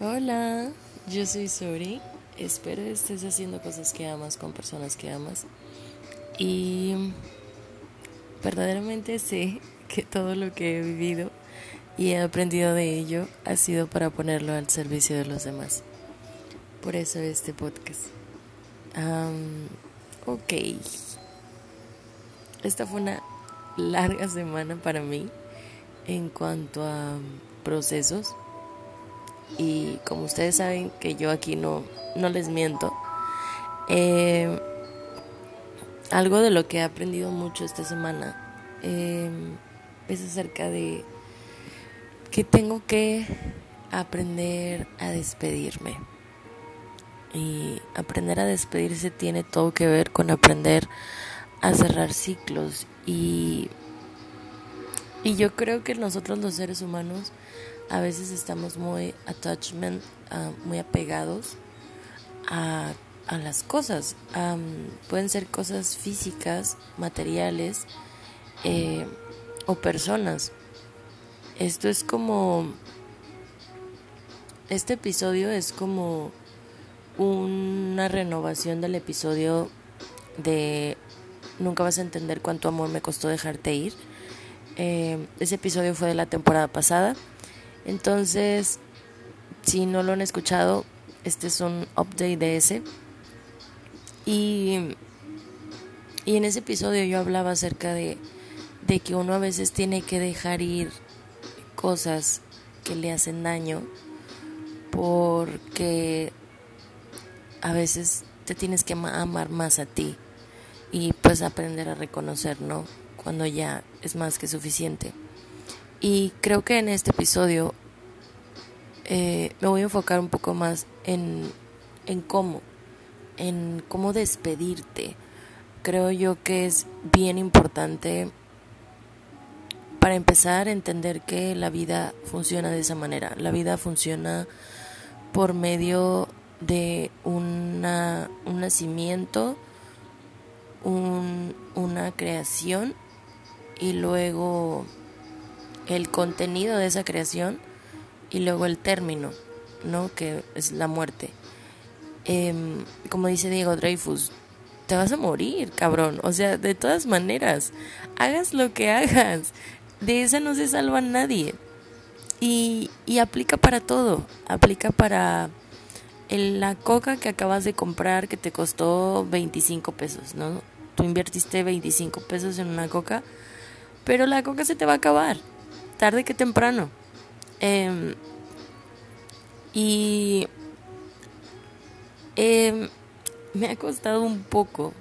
Hola, yo soy Sori. Espero estés haciendo cosas que amas con personas que amas. Y verdaderamente sé que todo lo que he vivido y he aprendido de ello ha sido para ponerlo al servicio de los demás. Por eso este podcast. ok. Esta fue una larga semana para mí en cuanto a procesos y como ustedes saben que yo aquí no, no les miento, eh, algo de lo que he aprendido mucho esta semana eh, es acerca de que tengo que aprender a despedirme. Y aprender a despedirse tiene todo que ver con aprender a cerrar ciclos y, y yo creo que nosotros los seres humanos a veces estamos muy attachment, ah, muy apegados a, a las cosas. pueden ser cosas físicas, materiales eh, o personas. Esto es como... Este episodio es como una renovación del episodio de Nunca vas a entender cuánto amor me costó dejarte ir. Eh, ese episodio fue de la temporada pasada. Entonces, si no lo han escuchado, este es un update de ese. Y, y en ese episodio yo hablaba acerca de, de que uno a veces tiene que dejar ir cosas que le hacen daño porque a veces te tienes que amar más a ti y pues aprender a reconocer, ¿no? Cuando ya es más que suficiente. Y creo que en este episodio eh, me voy a enfocar un poco más en, en cómo, en cómo despedirte. Creo yo que es bien importante para empezar a entender que la vida funciona de esa manera. La vida funciona por medio de una, un nacimiento, un, una creación y luego el contenido de esa creación y luego el término, ¿no? Que es la muerte. Em, como dice Diego Dreyfus, te vas a morir, cabrón. O sea, de todas maneras, hagas lo que hagas, de esa no se salva nadie. Y, y aplica para todo, aplica para la coca que acabas de comprar que te costó 25 pesos, ¿no? Tú invertiste 25 pesos en una coca, pero la coca se te va a acabar tarde que temprano. Em, y em, me ha costado un poco,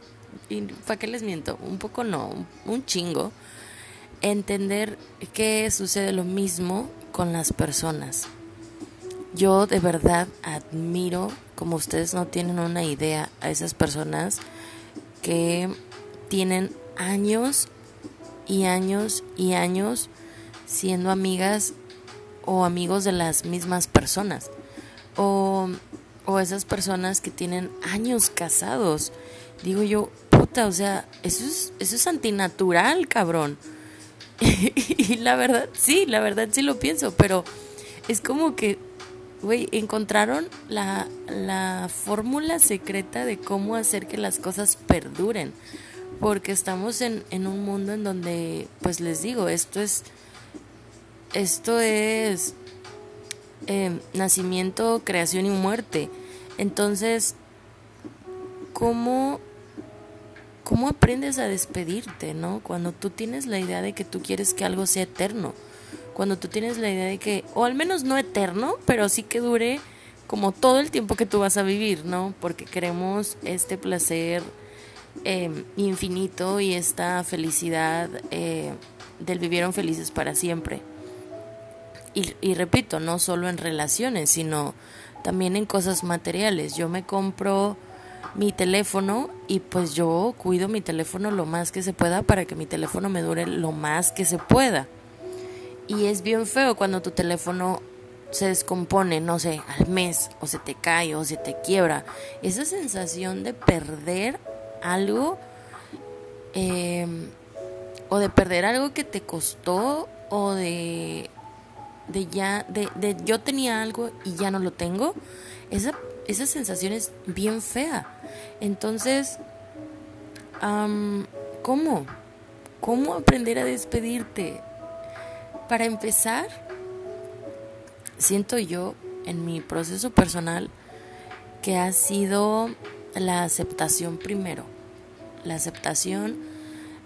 y ¿para qué les miento? Un poco no, un chingo, entender que sucede lo mismo con las personas. Yo de verdad admiro, como ustedes no tienen una idea, a esas personas que tienen años y años y años siendo amigas o amigos de las mismas personas. O, o esas personas que tienen años casados. Digo yo, puta, o sea, eso es, eso es antinatural, cabrón. y la verdad, sí, la verdad sí lo pienso, pero es como que, güey, encontraron la, la fórmula secreta de cómo hacer que las cosas perduren. Porque estamos en, en un mundo en donde, pues les digo, esto es esto es em, nacimiento, creación y muerte. Entonces, ¿cómo, ¿cómo aprendes a despedirte, no? Cuando tú tienes la idea de que tú quieres que algo sea eterno. Cuando tú tienes la idea de que, o al menos no eterno, pero sí que dure como todo el tiempo que tú vas a vivir, ¿no? Porque queremos este placer em, infinito y esta felicidad eh, del vivieron felices para siempre. Y, repito, no solo en relaciones, sino también en cosas materiales. Yo me compro mi teléfono y pues yo cuido mi teléfono lo más que se pueda para que mi teléfono me dure lo más que se pueda. Y es bien feo cuando tu teléfono se descompone, no sé, al mes, o se te cae, o se te quiebra. Esa sensación de perder algo, em, o de perder algo que te costó, o de de ya, de, de yo tenía algo y ya no lo tengo, esa, esa sensación es bien fea. Entonces, ¿cómo? ¿Cómo aprender a despedirte? Para empezar, siento yo en mi proceso personal que ha sido la aceptación primero. La aceptación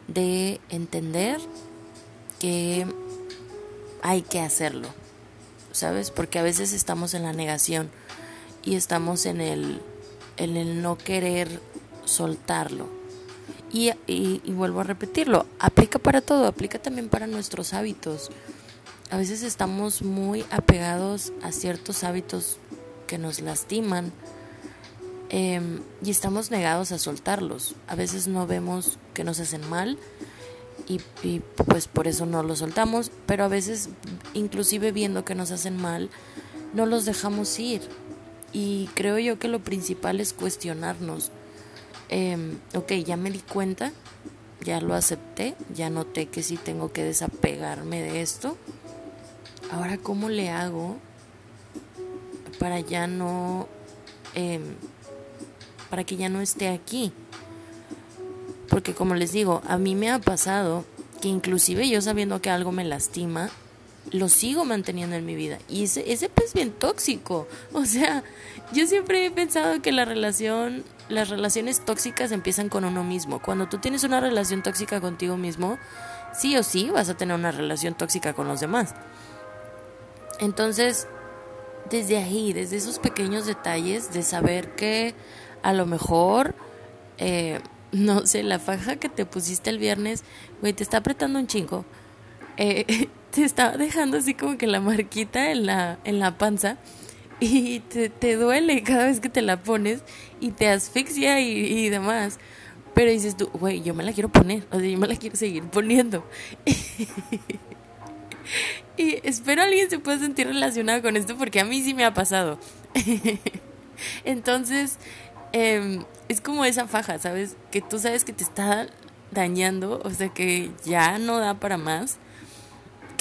de entender que hay que hacerlo, ¿sabes? Porque a veces estamos en la negación y estamos en el, en el no querer soltarlo. Y, y, y, vuelvo a repetirlo, aplica para todo, aplica también para nuestros hábitos. A veces estamos muy apegados a ciertos hábitos que nos lastiman eh, y estamos negados a soltarlos. A veces no vemos que nos hacen mal y, pues por eso no los soltamos, pero a veces inclusive viendo que nos hacen mal, no los dejamos ir. Y creo yo que lo principal es cuestionarnos eh, ok, ya me di cuenta, ya lo acepté, ya noté que sí tengo que desapegarme de esto. Ahora, ¿cómo le hago para ya no, eh, para que ya no esté aquí? Porque como les digo, a mí me ha pasado que inclusive yo sabiendo que algo me lastima, lo sigo manteniendo en mi vida. Y ese, ese pues bien tóxico. O sea, yo siempre he pensado que la relación, las relaciones tóxicas empiezan con uno mismo. Cuando tú tienes una relación tóxica contigo mismo, sí o sí vas a tener una relación tóxica con los demás. Entonces, desde ahí, desde esos pequeños detalles de saber que a lo mejor, eh, no sé, la faja que te pusiste el viernes, güey, te está apretando un chingo. Eh, te estaba dejando así como que la marquita en la, en la panza y te, te duele cada vez que te la pones y te asfixia y, y demás. Pero dices tú, güey, yo me la quiero poner, o sea, yo me la quiero seguir poniendo. y espero alguien se pueda sentir relacionado con esto porque a mí sí me ha pasado. Entonces, eh, es como esa faja, ¿sabes? Que tú sabes que te está dañando, o sea, que ya no da para más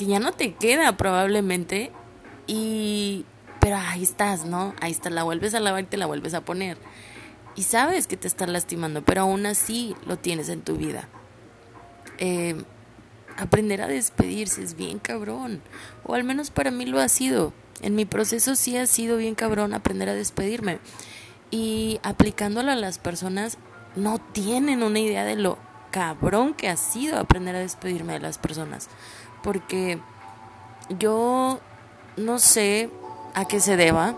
que ya no te queda probablemente y pero ahí estás, ¿no? Ahí está, la vuelves a lavar y te la vuelves a poner. Y sabes que te está lastimando, pero aún así lo tienes en tu vida. Eh, aprender a despedirse es bien cabrón, o al menos para mí lo ha sido. En mi proceso sí ha sido bien cabrón aprender a despedirme. Y aplicándolo a las personas, no tienen una idea de lo cabrón que ha sido aprender a despedirme de las personas porque yo no sé a qué se deba,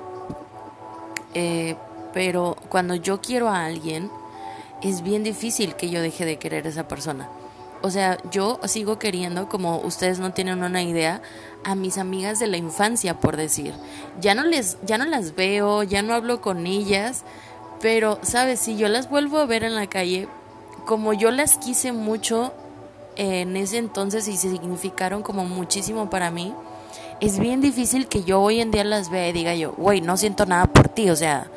eh, pero cuando yo quiero a alguien, es bien difícil que yo deje de querer a esa persona. O sea, yo sigo queriendo, como ustedes no tienen una idea, a mis amigas de la infancia, por decir. Ya no les, ya no las veo, ya no hablo con ellas, pero, sabes, si yo las vuelvo a ver en la calle, como yo las quise mucho en ese entonces y significaron como muchísimo para mí, es bien difícil que yo hoy en día las vea y diga yo, güey, no siento nada por ti, o sea,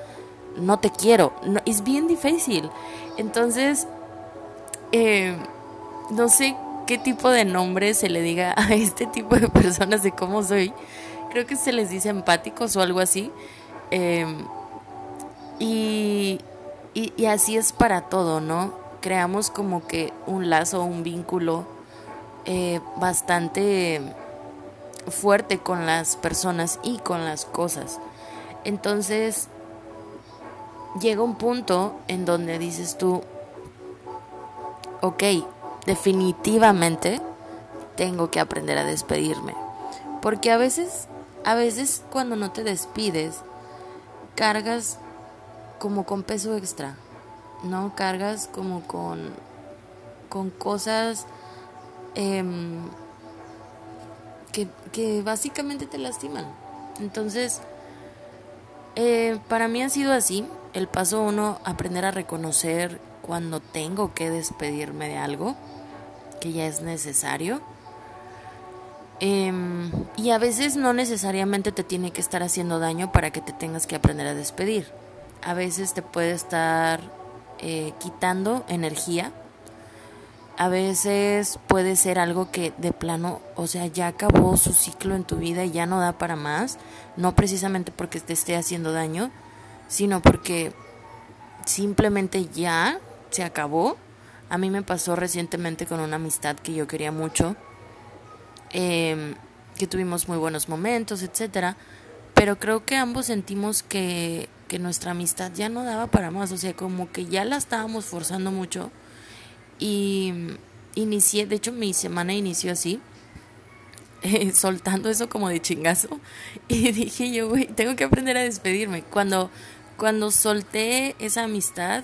no te quiero. No, es bien difícil. Entonces, eh, no sé qué tipo de nombre se le diga a este tipo de personas de cómo soy. Creo que se les dice empáticos o algo así. Y, y, y así es para todo, ¿no? creamos como que un lazo, un vínculo eh, bastante fuerte con las personas y con las cosas. Entonces, llega un punto en donde dices tú, ok, definitivamente tengo que aprender a despedirme. Porque a veces, a veces cuando no te despides, cargas como con peso extra. ¿no? Cargas como con, con cosas em, que, básicamente te lastiman. Entonces, eh, para mí ha sido así. El paso uno, aprender a reconocer cuando tengo que despedirme de algo que ya es necesario. Em, y a veces no necesariamente te tiene que estar haciendo daño para que te tengas que aprender a despedir. A veces te puede estar eh, quitando energía A veces puede ser algo que de plano, o sea, ya acabó su ciclo en tu vida y ya no da para más, no precisamente porque te esté haciendo daño, sino porque simplemente ya se acabó. A mí me pasó recientemente con una amistad que yo quería mucho, em, que tuvimos muy buenos momentos, etcétera, pero creo que ambos sentimos que, que nuestra amistad ya no daba para más, o sea, como que ya la estábamos forzando mucho y inicié, de hecho mi semana inició así, soltando eso como de chingazo. Y dije yo, güey, tengo que aprender a despedirme. Cuando, cuando solté esa amistad,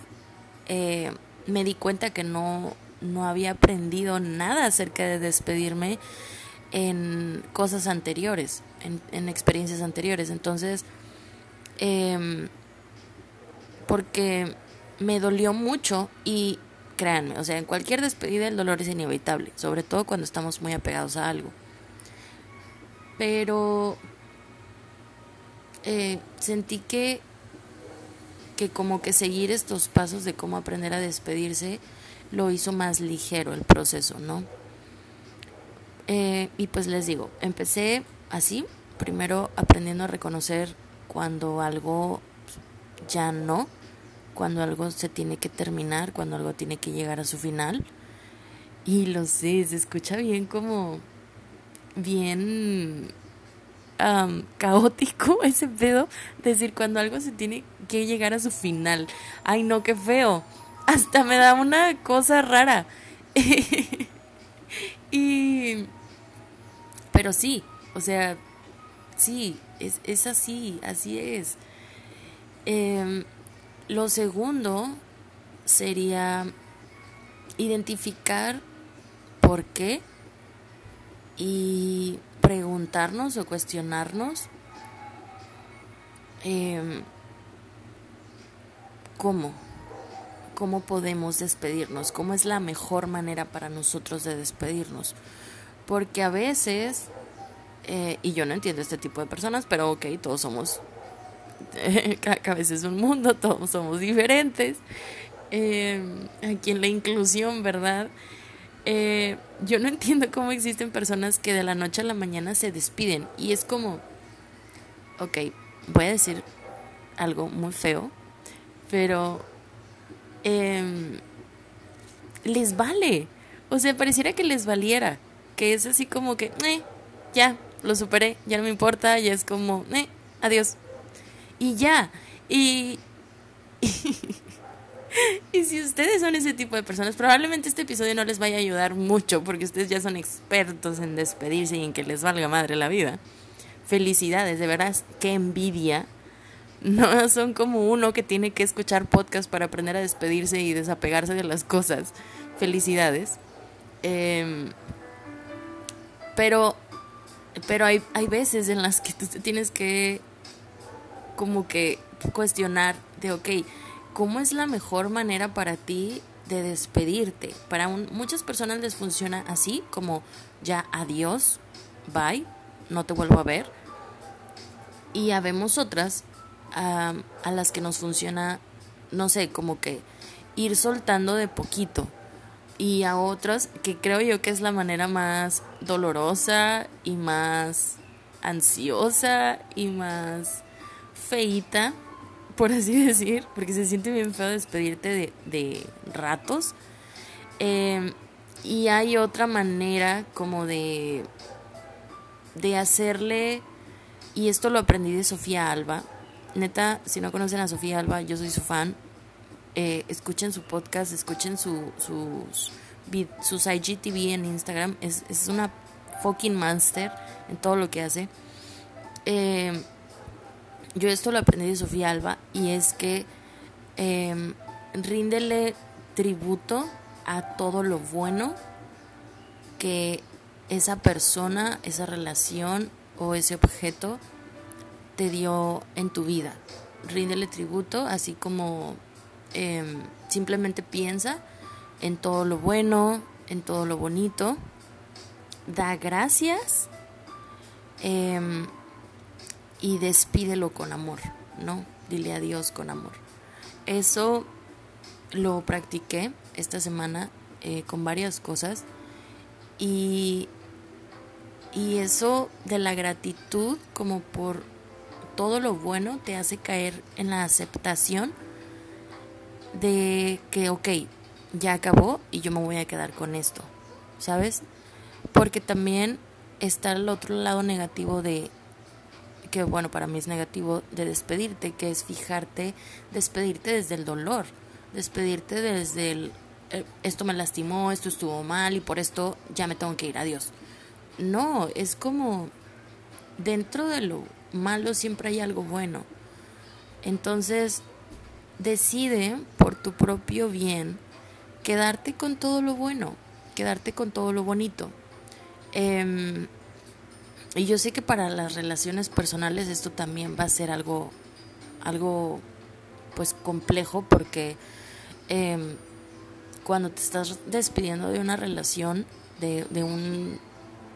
eh, me di cuenta que no, no había aprendido nada acerca de despedirme en cosas anteriores, en, en experiencias anteriores. Entonces, eh, porque me dolió mucho y créanme, o sea, en cualquier despedida el dolor es inevitable, sobre todo cuando estamos muy apegados a algo. Pero eh, sentí que, que como que seguir estos pasos de cómo aprender a despedirse lo hizo más ligero el proceso, ¿no? Eh, y pues les digo, empecé así, primero aprendiendo a reconocer cuando algo ya no, cuando algo se tiene que terminar, cuando algo tiene que llegar a su final. Y lo sé, se escucha bien como bien caótico ese pedo, decir cuando algo se tiene que llegar a su final. Ay, no, qué feo. Hasta me da una cosa rara. y... Pero sí, o sea, sí, es, es así, así es. Eh, lo segundo sería identificar por qué y preguntarnos o cuestionarnos em, cómo, cómo podemos despedirnos, cómo es la mejor manera para nosotros de despedirnos. Porque a veces, eh, y yo no entiendo este tipo de personas, pero ok, todos somos cada cabeza es un mundo, todos somos diferentes. Eh, aquí en la inclusión, ¿verdad? Eh, yo no entiendo cómo existen personas que de la noche a la mañana se despiden y es como, ok, voy a decir algo muy feo, pero em, les vale. O sea, pareciera que les valiera, que es así como que, eh, ya, lo superé, ya no me importa, ya es como, eh, adiós y ya. Y, y, si ustedes son ese tipo de personas, probablemente este episodio no les vaya a ayudar mucho porque ustedes ya son expertos en despedirse y en que les valga madre la vida. Felicidades, de verdad, qué envidia. No son como uno que tiene que escuchar podcast para aprender a despedirse y desapegarse de las cosas. Felicidades. Em, pero pero hay, hay veces en las que tú tienes que como que cuestionar de, ok, ¿cómo es la mejor manera para ti de despedirte? Para muchas personas les funciona así, como ya adiós, bye, no te vuelvo a ver. Y habemos otras a las que nos funciona, no sé, como que ir soltando de poquito. Y a otras que creo yo que es la manera más dolorosa y más ansiosa y más feita, por así decir, porque se siente bien feo despedirte de, ratos. Em, y hay otra manera como de, de hacerle, y esto lo aprendí de Sofía Alba. Neta, si no conocen a Sofía Alba, yo soy su fan. Eh, escuchen su podcast, escuchen su, sus, sus IGTV en Instagram. Es, es una fucking monster en todo lo que hace. Eh, yo esto lo aprendí de Sofía Alba y es que eh, ríndele tributo a todo lo bueno que esa persona, esa relación o ese objeto te dio en tu vida. Ríndele tributo, así como em, simplemente piensa en todo lo bueno, en todo lo bonito. Da gracias. Eh, y despídelo con amor, ¿no? Dile adiós con amor. Eso lo practiqué esta semana eh, con varias cosas y, y eso de la gratitud como por todo lo bueno te hace caer en la aceptación de que, ok, ya acabó y yo me voy a quedar con esto, ¿sabes? Porque también está el otro lado negativo de, que bueno, para mí es negativo, de despedirte, que es fijarte, despedirte desde el dolor, despedirte desde el, eh, esto me lastimó, esto estuvo mal y por esto ya me tengo que ir, adiós. No, es como dentro de lo malo siempre hay algo bueno. Entonces, decide por tu propio bien quedarte con todo lo bueno, quedarte con todo lo bonito. Em, y yo sé que para las relaciones personales esto también va a ser algo, algo pues complejo porque em, cuando te estás despidiendo de una relación, de, de un,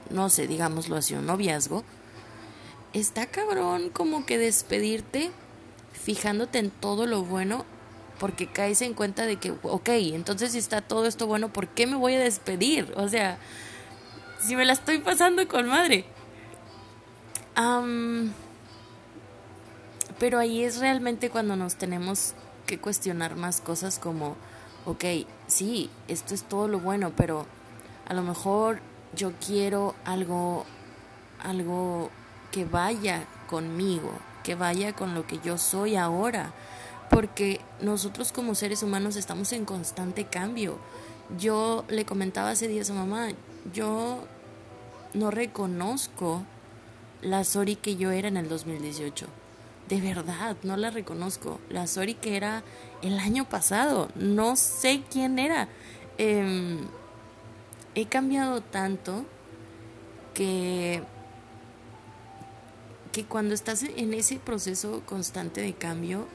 no sé, digámoslo así, un noviazgo, está cabrón como que despedirte fijándote en todo lo bueno porque caes en cuenta de que, ok, entonces si está todo esto bueno, ¿por qué me voy a despedir? O sea, si me la estoy pasando con madre. Pero ahí es realmente cuando nos tenemos que cuestionar más cosas como, ok, sí, esto es todo lo bueno, pero a lo mejor yo quiero algo, algo que vaya conmigo, que vaya con lo que yo soy ahora, porque nosotros como seres humanos estamos en constante cambio. Yo le comentaba hace días a mamá, yo no reconozco la Sori que yo era en el 2018. De verdad, no la reconozco. La Sori que era el año pasado, no sé quién era. Em, he cambiado tanto que que cuando estás en ese proceso constante de cambio,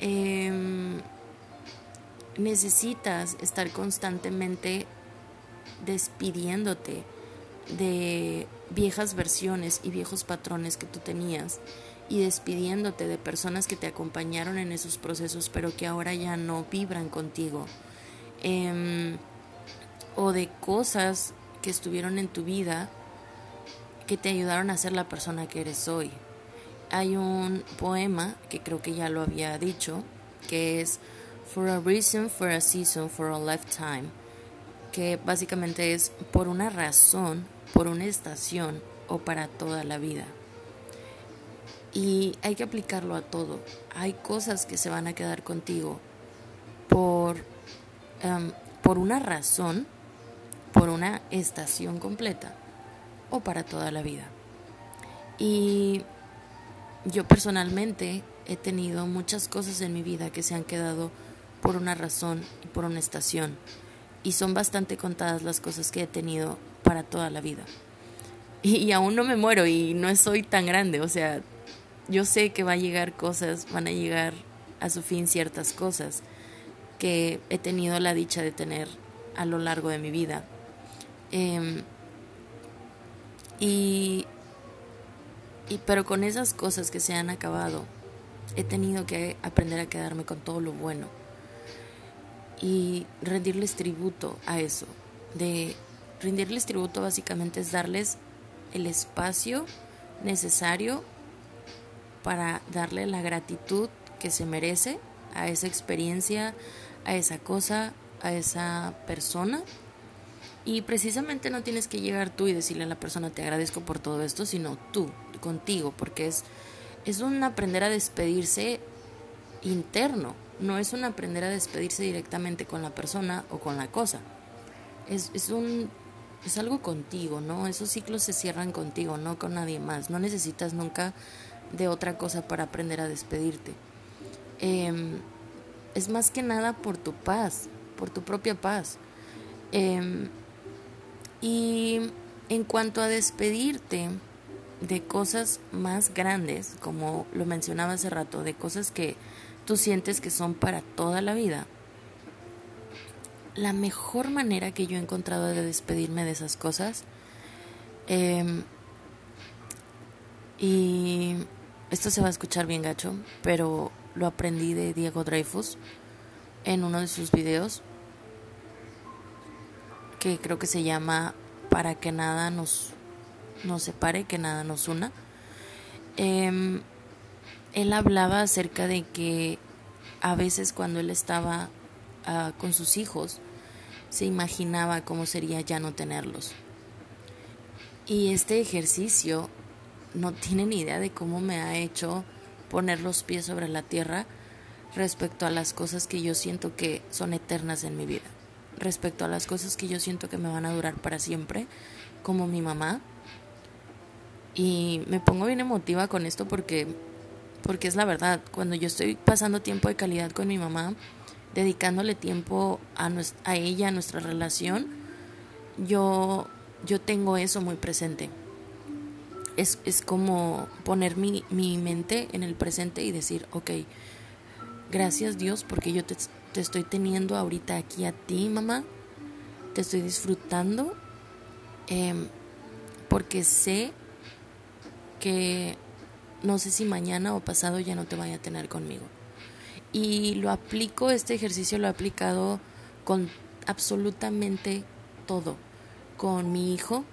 em, necesitas estar constantemente despidiéndote de viejas versiones y viejos patrones que tú tenías y despidiéndote de personas que te acompañaron en esos procesos pero que ahora ya no vibran contigo em, o de cosas que estuvieron en tu vida que te ayudaron a ser la persona que eres hoy. Hay un poema que creo que ya lo había dicho, que es For a Reason, For a Season, For a Lifetime, que básicamente es por una razón, por una estación o para toda la vida. Y hay que aplicarlo a todo. Hay cosas que se van a quedar contigo por, em, por una razón, por una estación completa o para toda la vida. Y yo personalmente he tenido muchas cosas en mi vida que se han quedado por una razón y por una estación. Y son bastante contadas las cosas que he tenido para toda la vida. Y, aún no me muero y no soy tan grande. O sea, yo sé que va a llegar cosas, van a llegar a su fin ciertas cosas que he tenido la dicha de tener a lo largo de mi vida. Eh, y, y pero con esas cosas que se han acabado, he tenido que aprender a quedarme con todo lo bueno y rendirles tributo a eso. De rendirles tributo básicamente es darles el espacio necesario para darle la gratitud que se merece a esa experiencia, a esa cosa, a esa persona y precisamente no tienes que llegar tú y decirle a la persona te agradezco por todo esto, sino tú, contigo, porque es, es un aprender a despedirse interno, no es un aprender a despedirse directamente con la persona o con la cosa. Es, es un es algo contigo, ¿no? Esos ciclos se cierran contigo, no con nadie más. No necesitas nunca de otra cosa para aprender a despedirte. Em, es más que nada por tu paz, por tu propia paz. Eh, y en cuanto a despedirte de cosas más grandes, como lo mencionaba hace rato, de cosas que tú sientes que son para toda la vida, la mejor manera que yo he encontrado de despedirme de esas cosas, em, y esto se va a escuchar bien gacho, pero lo aprendí de Diego Dreyfus en uno de sus videos, que creo que se llama Para que nada nos, nos separe, que nada nos una. Em, él hablaba acerca de que a veces cuando él estaba ah, con sus hijos, se imaginaba cómo sería ya no tenerlos. Y este ejercicio no tiene ni idea de cómo me ha hecho poner los pies sobre la tierra respecto a las cosas que yo siento que son eternas en mi vida, respecto a las cosas que yo siento que me van a durar para siempre, como mi mamá. Y me pongo bien emotiva con esto porque porque es la verdad, cuando yo estoy pasando tiempo de calidad con mi mamá, dedicándole tiempo a, a ella, a nuestra relación, yo, yo tengo eso muy presente. Es, es como poner mi, mi, mente en el presente y decir, ok, gracias Dios porque yo te, te estoy teniendo ahorita aquí a ti, mamá, te estoy disfrutando, eh, porque sé que no sé si mañana o pasado ya no te vaya a tener conmigo. Y lo aplico, este ejercicio lo he aplicado con absolutamente todo. Con mi hijo,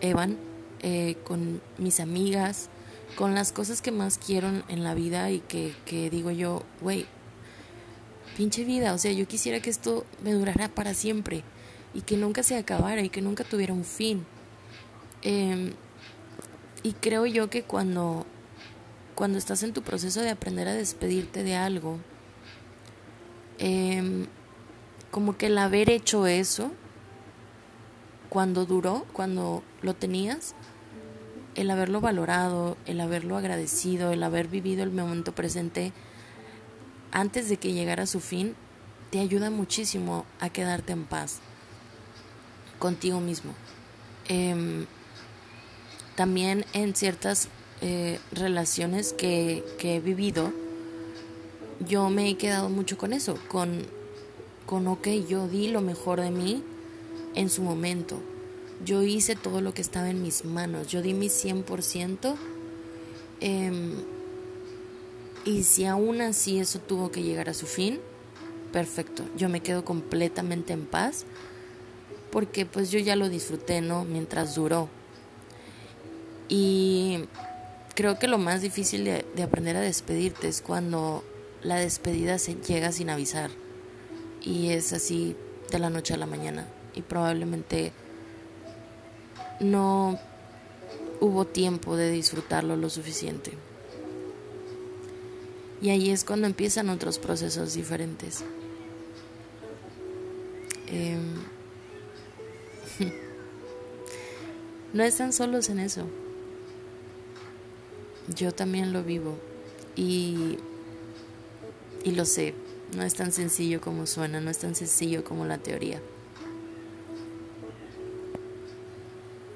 Evan, eh, con mis amigas, con las cosas que más quiero en la vida y que, que digo yo, güey, pinche vida, o sea, yo quisiera que esto me durara para siempre y que nunca se acabara y que nunca tuviera un fin. Em, y creo yo que cuando cuando estás en tu proceso de aprender a despedirte de algo, em, como que el haber hecho eso, cuando duró, cuando lo tenías, el haberlo valorado, el haberlo agradecido, el haber vivido el momento presente antes de que llegara a su fin, te ayuda muchísimo a quedarte en paz contigo mismo. Em, también en ciertas eh, relaciones que, que, he vivido, yo me he quedado mucho con eso, con, con, ok, yo di lo mejor de mí en su momento. Yo hice todo lo que estaba en mis manos, yo di mi 100%. Em, y si aún así eso tuvo que llegar a su fin, perfecto, yo me quedo completamente en paz porque pues yo ya lo disfruté, ¿no? Mientras duró. Y creo que lo más difícil de, aprender a despedirte es cuando la despedida se llega sin avisar y es así de la noche a la mañana y probablemente no hubo tiempo de disfrutarlo lo suficiente. Y ahí es cuando empiezan otros procesos diferentes. Em, no están solos en eso yo también lo vivo y, y lo sé, no es tan sencillo como suena, no es tan sencillo como la teoría.